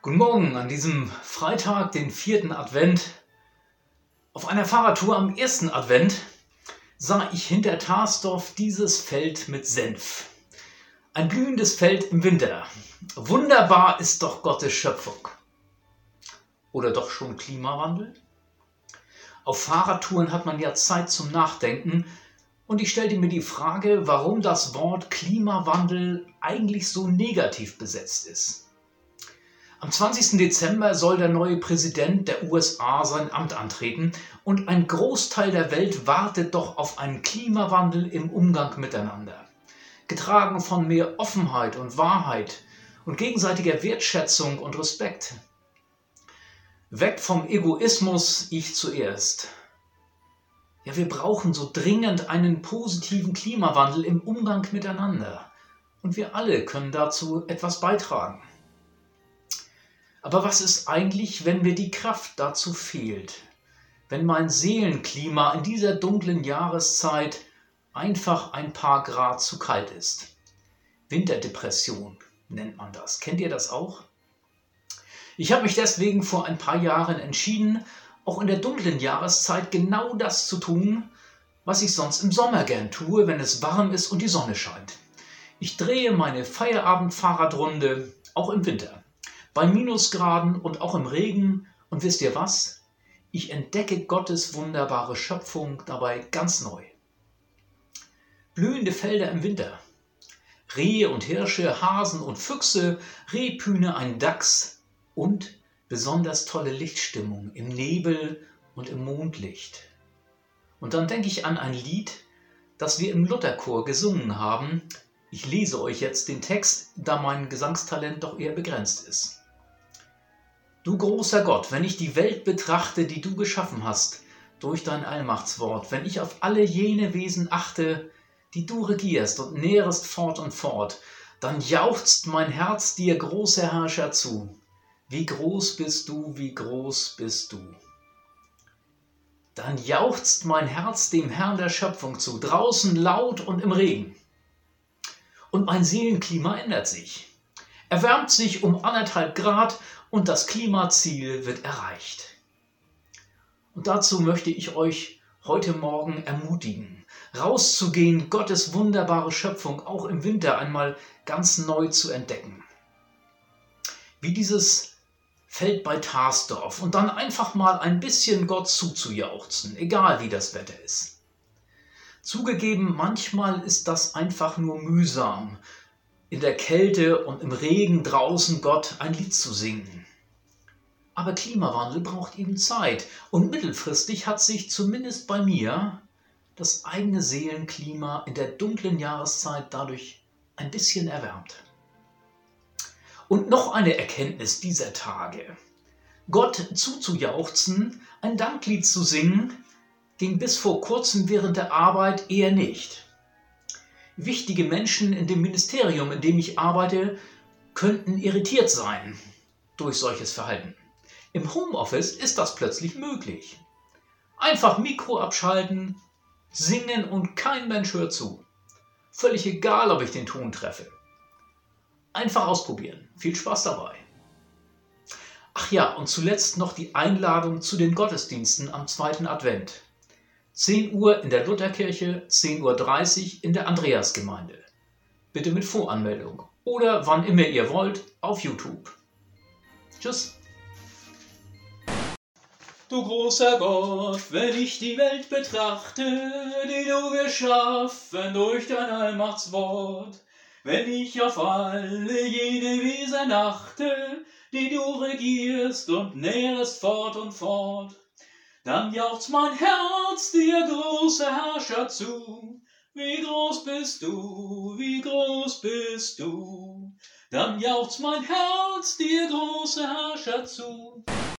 Guten Morgen an diesem Freitag, den vierten Advent. Auf einer Fahrradtour am ersten Advent sah ich hinter Tarsdorf dieses Feld mit Senf. Ein blühendes Feld im Winter. Wunderbar ist doch Gottes Schöpfung. Oder doch schon Klimawandel? Auf Fahrradtouren hat man ja Zeit zum Nachdenken und ich stellte mir die Frage, warum das Wort Klimawandel eigentlich so negativ besetzt ist. Am 20. Dezember soll der neue Präsident der USA sein Amt antreten und ein Großteil der Welt wartet doch auf einen Klimawandel im Umgang miteinander. Getragen von mehr Offenheit und Wahrheit und gegenseitiger Wertschätzung und Respekt. Weg vom Egoismus, ich zuerst. Ja, wir brauchen so dringend einen positiven Klimawandel im Umgang miteinander. Und wir alle können dazu etwas beitragen. Aber was ist eigentlich, wenn mir die Kraft dazu fehlt? Wenn mein Seelenklima in dieser dunklen Jahreszeit einfach ein paar Grad zu kalt ist? Winterdepression nennt man das. Kennt ihr das auch? Ich habe mich deswegen vor ein paar Jahren entschieden, auch in der dunklen Jahreszeit genau das zu tun, was ich sonst im Sommer gern tue, wenn es warm ist und die Sonne scheint. Ich drehe meine Feierabendfahrradrunde auch im Winter bei Minusgraden und auch im Regen. Und wisst ihr was? Ich entdecke Gottes wunderbare Schöpfung dabei ganz neu. Blühende Felder im Winter. Rehe und Hirsche, Hasen und Füchse, Rehpühne, ein Dachs und besonders tolle Lichtstimmung im Nebel und im Mondlicht. Und dann denke ich an ein Lied, das wir im Lutherchor gesungen haben. Ich lese euch jetzt den Text, da mein Gesangstalent doch eher begrenzt ist. Du großer Gott, wenn ich die Welt betrachte, die du geschaffen hast, durch dein Allmachtswort, wenn ich auf alle jene Wesen achte, die du regierst und nährest fort und fort, dann jauchzt mein Herz dir, großer Herrscher, zu. Wie groß bist du, wie groß bist du. Dann jauchzt mein Herz dem Herrn der Schöpfung zu, draußen laut und im Regen. Und mein Seelenklima ändert sich erwärmt sich um anderthalb Grad und das Klimaziel wird erreicht. Und dazu möchte ich euch heute Morgen ermutigen, rauszugehen, Gottes wunderbare Schöpfung auch im Winter einmal ganz neu zu entdecken. Wie dieses Feld bei Tarsdorf und dann einfach mal ein bisschen Gott zuzujauchzen, egal wie das Wetter ist. Zugegeben, manchmal ist das einfach nur mühsam, in der Kälte und im Regen draußen Gott ein Lied zu singen. Aber Klimawandel braucht eben Zeit und mittelfristig hat sich zumindest bei mir das eigene Seelenklima in der dunklen Jahreszeit dadurch ein bisschen erwärmt. Und noch eine Erkenntnis dieser Tage. Gott zuzujauchzen, ein Danklied zu singen, ging bis vor kurzem während der Arbeit eher nicht wichtige Menschen in dem Ministerium, in dem ich arbeite, könnten irritiert sein durch solches Verhalten. Im Homeoffice ist das plötzlich möglich. Einfach Mikro abschalten, singen und kein Mensch hört zu. Völlig egal, ob ich den Ton treffe. Einfach ausprobieren. Viel Spaß dabei. Ach ja, und zuletzt noch die Einladung zu den Gottesdiensten am zweiten Advent. 10 Uhr in der Lutherkirche, 10.30 Uhr in der Andreasgemeinde. Bitte mit Voranmeldung oder wann immer ihr wollt auf YouTube. Tschüss. Du großer Gott, wenn ich die Welt betrachte, die du geschaffen durch dein Allmachtswort, wenn ich auf alle jene Wesen achte, die du regierst und nährest fort und fort, dann jauchzt mein Herz dir, großer Herrscher, zu. Wie groß bist du, wie groß bist du. Dann jauchzt mein Herz dir, großer Herrscher, zu.